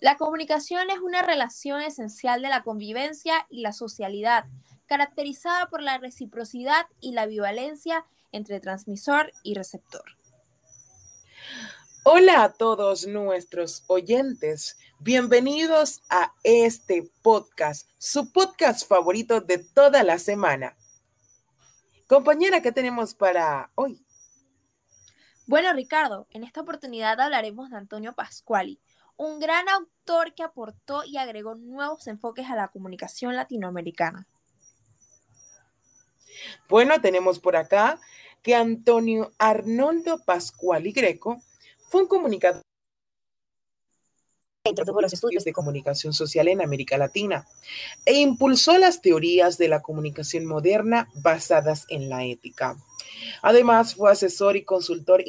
La comunicación es una relación esencial de la convivencia y la socialidad, caracterizada por la reciprocidad y la bivalencia entre transmisor y receptor. Hola a todos nuestros oyentes, bienvenidos a este podcast, su podcast favorito de toda la semana. Compañera, ¿qué tenemos para hoy? Bueno, Ricardo, en esta oportunidad hablaremos de Antonio Pascuali, un gran autor que aportó y agregó nuevos enfoques a la comunicación latinoamericana. Bueno, tenemos por acá que Antonio Arnoldo Pascual Greco fue un comunicador introdujo los estudios de comunicación social en América Latina e impulsó las teorías de la comunicación moderna basadas en la ética. Además, fue asesor y consultor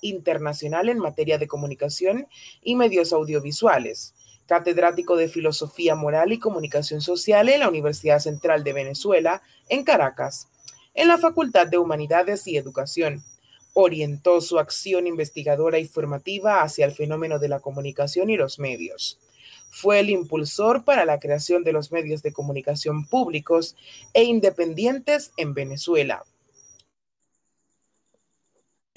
internacional en materia de comunicación y medios audiovisuales, catedrático de Filosofía Moral y Comunicación Social en la Universidad Central de Venezuela, en Caracas, en la Facultad de Humanidades y Educación. Orientó su acción investigadora y formativa hacia el fenómeno de la comunicación y los medios. Fue el impulsor para la creación de los medios de comunicación públicos e independientes en Venezuela,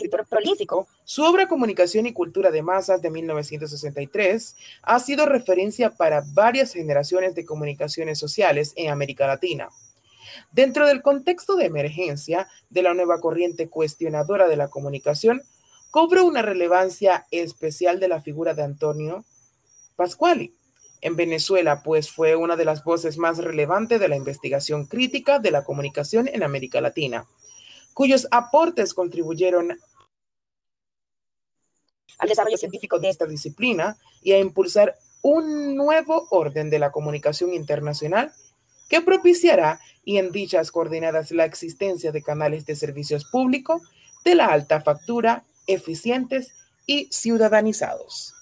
escritor prolífico, su obra Comunicación y Cultura de Masas de 1963 ha sido referencia para varias generaciones de comunicaciones sociales en América Latina. Dentro del contexto de emergencia de la nueva corriente cuestionadora de la comunicación, cobra una relevancia especial de la figura de Antonio Pascuali. En Venezuela, pues fue una de las voces más relevantes de la investigación crítica de la comunicación en América Latina, cuyos aportes contribuyeron al desarrollo científico de esta disciplina y a impulsar un nuevo orden de la comunicación internacional que propiciará y en dichas coordenadas la existencia de canales de servicios públicos de la alta factura, eficientes y ciudadanizados.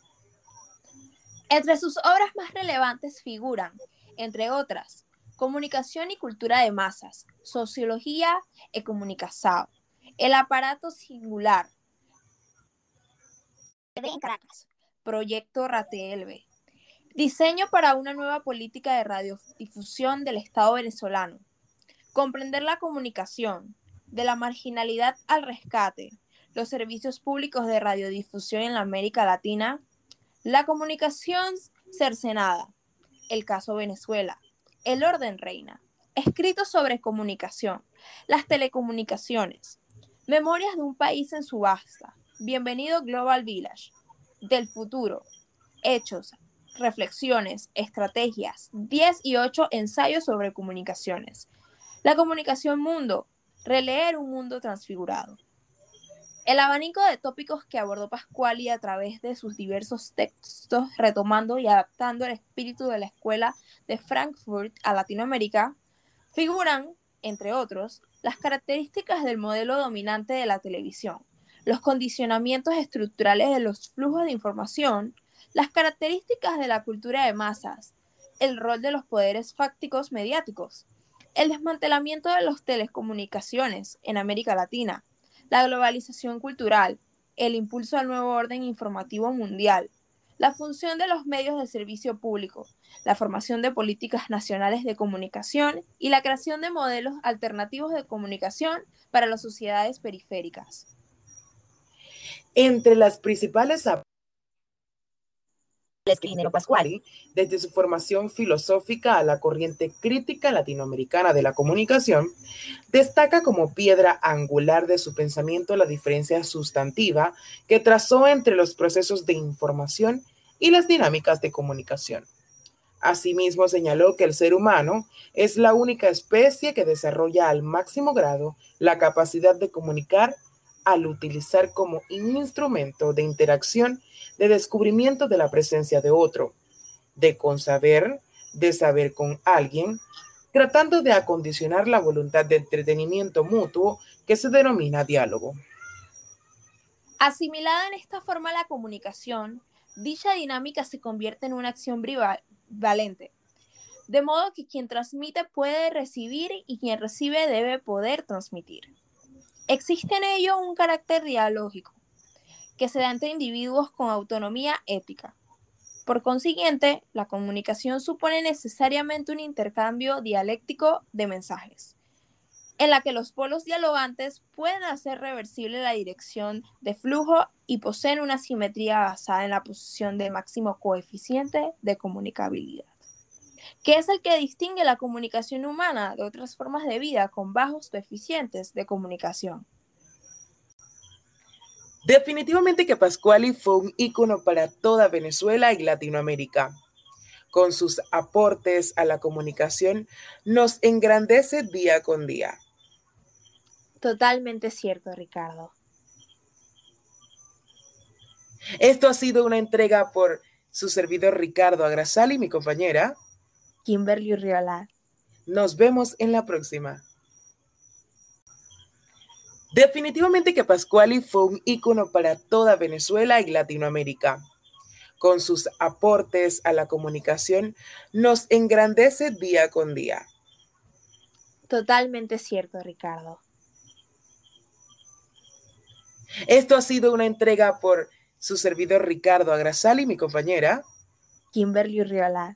Entre sus obras más relevantes figuran, entre otras, Comunicación y Cultura de Masas, Sociología y Comunicación, El Aparato Singular, en Caracas. Proyecto RATELB. Diseño para una nueva política de radiodifusión del Estado venezolano. Comprender la comunicación, de la marginalidad al rescate, los servicios públicos de radiodifusión en la América Latina, la comunicación cercenada, el caso Venezuela, el orden reina, escritos sobre comunicación, las telecomunicaciones, memorias de un país en subasta, Bienvenido Global Village. Del futuro. Hechos, reflexiones, estrategias. 10 y 8 ensayos sobre comunicaciones. La comunicación mundo. Releer un mundo transfigurado. El abanico de tópicos que abordó Pascuali a través de sus diversos textos, retomando y adaptando el espíritu de la escuela de Frankfurt a Latinoamérica, figuran, entre otros, las características del modelo dominante de la televisión, los condicionamientos estructurales de los flujos de información, las características de la cultura de masas, el rol de los poderes fácticos mediáticos, el desmantelamiento de las telecomunicaciones en América Latina, la globalización cultural, el impulso al nuevo orden informativo mundial, la función de los medios de servicio público, la formación de políticas nacionales de comunicación y la creación de modelos alternativos de comunicación para las sociedades periféricas. Entre las principales Pascuali, desde su formación filosófica a la corriente crítica latinoamericana de la comunicación, destaca como piedra angular de su pensamiento la diferencia sustantiva que trazó entre los procesos de información y las dinámicas de comunicación. Asimismo, señaló que el ser humano es la única especie que desarrolla al máximo grado la capacidad de comunicar al utilizar como instrumento de interacción, de descubrimiento de la presencia de otro, de consaber, de saber con alguien, tratando de acondicionar la voluntad de entretenimiento mutuo que se denomina diálogo. Asimilada en esta forma la comunicación, dicha dinámica se convierte en una acción valente, de modo que quien transmite puede recibir y quien recibe debe poder transmitir. Existe en ello un carácter dialógico que se da entre individuos con autonomía ética. Por consiguiente, la comunicación supone necesariamente un intercambio dialéctico de mensajes, en la que los polos dialogantes pueden hacer reversible la dirección de flujo y poseen una simetría basada en la posición de máximo coeficiente de comunicabilidad, que es el que distingue la comunicación humana de otras formas de vida con bajos coeficientes de comunicación. Definitivamente que Pascuali fue un ícono para toda Venezuela y Latinoamérica. Con sus aportes a la comunicación, nos engrandece día con día. Totalmente cierto, Ricardo. Esto ha sido una entrega por su servidor Ricardo Agrasal y mi compañera Kimberly Riola. Nos vemos en la próxima. Definitivamente que Pascuali fue un ícono para toda Venezuela y Latinoamérica. Con sus aportes a la comunicación, nos engrandece día con día. Totalmente cierto, Ricardo. Esto ha sido una entrega por su servidor Ricardo Agrasal y mi compañera Kimberly Riola.